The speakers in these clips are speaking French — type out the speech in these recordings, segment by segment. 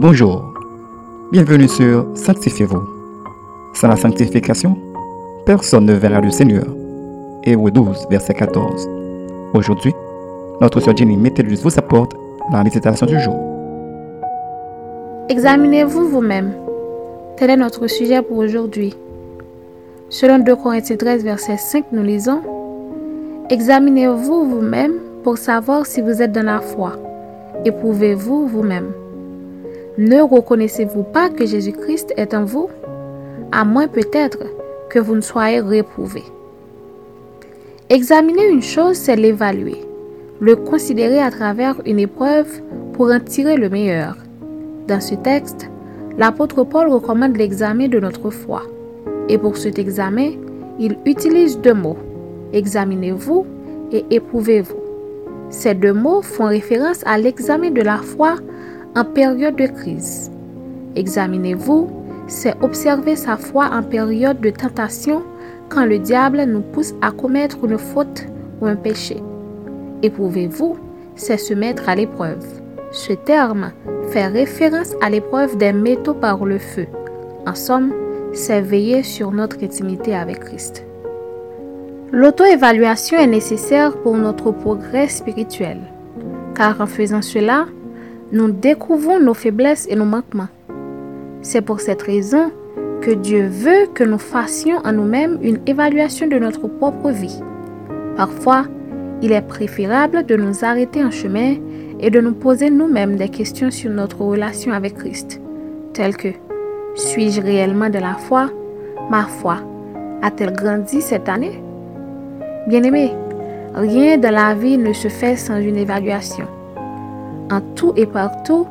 Bonjour, bienvenue sur Sanctifiez-vous. Sans la sanctification, personne ne verra le Seigneur. Hébreu 12, verset 14. Aujourd'hui, notre soeur Jenny Métellus vous apporte la méditation du jour. Examinez-vous vous-même. Tel est notre sujet pour aujourd'hui. Selon 2 Corinthiens 13, verset 5, nous lisons Examinez-vous vous-même pour savoir si vous êtes dans la foi. Éprouvez-vous vous-même. Ne reconnaissez-vous pas que Jésus-Christ est en vous? À moins peut-être que vous ne soyez réprouvé. Examiner une chose, c'est l'évaluer, le considérer à travers une épreuve pour en tirer le meilleur. Dans ce texte, l'apôtre Paul recommande l'examen de notre foi. Et pour cet examen, il utilise deux mots, examinez-vous et éprouvez-vous. Ces deux mots font référence à l'examen de la foi en période de crise. Examinez-vous, c'est observer sa foi en période de tentation quand le diable nous pousse à commettre une faute ou un péché. Éprouvez-vous, c'est se mettre à l'épreuve. Ce terme fait référence à l'épreuve des métaux par le feu. En somme, c'est veiller sur notre intimité avec Christ. L'auto-évaluation est nécessaire pour notre progrès spirituel, car en faisant cela, nous découvrons nos faiblesses et nos manquements. C'est pour cette raison que Dieu veut que nous fassions en nous-mêmes une évaluation de notre propre vie. Parfois, il est préférable de nous arrêter en chemin et de nous poser nous-mêmes des questions sur notre relation avec Christ, telles que suis-je réellement de la foi? Ma foi a-t-elle grandi cette année? Bien-aimé, rien de la vie ne se fait sans une évaluation en tout et partout,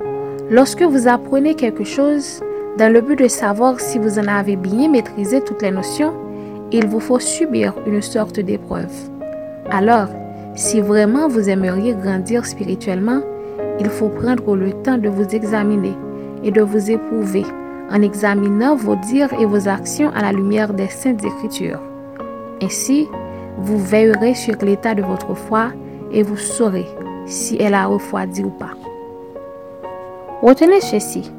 lorsque vous apprenez quelque chose, dans le but de savoir si vous en avez bien maîtrisé toutes les notions, il vous faut subir une sorte d'épreuve. Alors, si vraiment vous aimeriez grandir spirituellement, il faut prendre le temps de vous examiner et de vous éprouver en examinant vos dires et vos actions à la lumière des saintes écritures. Ainsi, vous veillerez sur l'état de votre foi et vous saurez si elle a refroidi ou pas. Retenez ceci.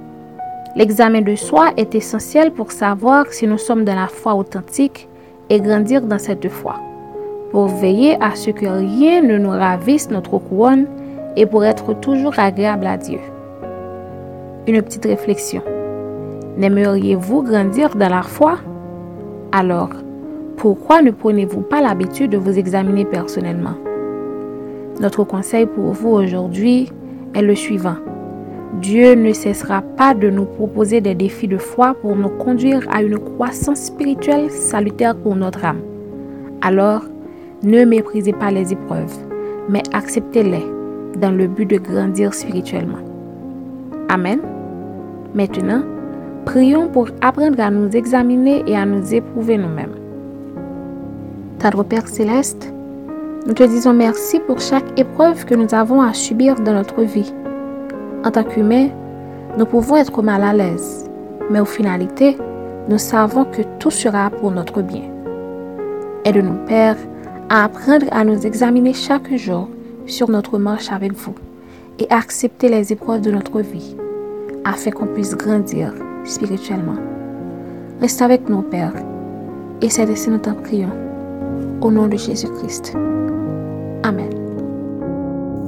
L'examen de soi est essentiel pour savoir si nous sommes dans la foi authentique et grandir dans cette foi, pour veiller à ce que rien ne nous ravisse notre couronne et pour être toujours agréable à Dieu. Une petite réflexion. N'aimeriez-vous grandir dans la foi? Alors, pourquoi ne prenez-vous pas l'habitude de vous examiner personnellement? Notre conseil pour vous aujourd'hui est le suivant. Dieu ne cessera pas de nous proposer des défis de foi pour nous conduire à une croissance spirituelle salutaire pour notre âme. Alors, ne méprisez pas les épreuves, mais acceptez-les dans le but de grandir spirituellement. Amen. Maintenant, prions pour apprendre à nous examiner et à nous éprouver nous-mêmes. Notre Père céleste, nous te disons merci pour chaque épreuve que nous avons à subir dans notre vie. En tant qu'humains, nous pouvons être mal à l'aise, mais au finalité, nous savons que tout sera pour notre bien. Aide-nous, Père, à apprendre à nous examiner chaque jour sur notre marche avec vous et accepter les épreuves de notre vie afin qu'on puisse grandir spirituellement. Reste avec nous, Père, et c'est de nous t'en prions. Au nom de Jésus-Christ.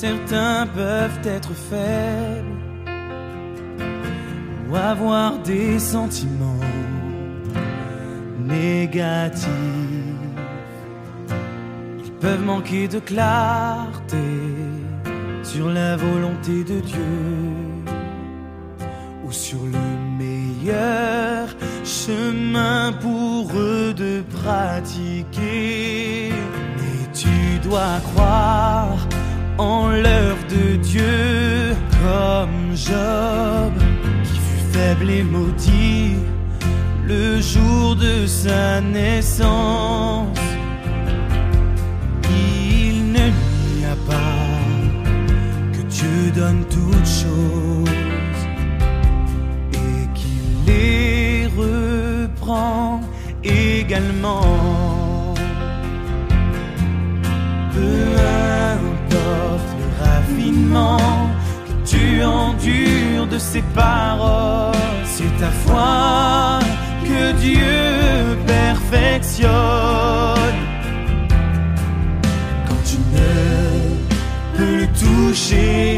Certains peuvent être faibles ou avoir des sentiments négatifs. Ils peuvent manquer de clarté sur la volonté de Dieu ou sur le meilleur chemin pour eux de pratiquer dois croire en l'œuvre de Dieu comme Job, qui fut faible et maudit le jour de sa naissance. Il ne n'y a pas que Dieu donne toutes choses et qu'il les reprend également. Le raffinement que tu endures de ses paroles, c'est ta foi que Dieu perfectionne. Quand tu ne peux le toucher,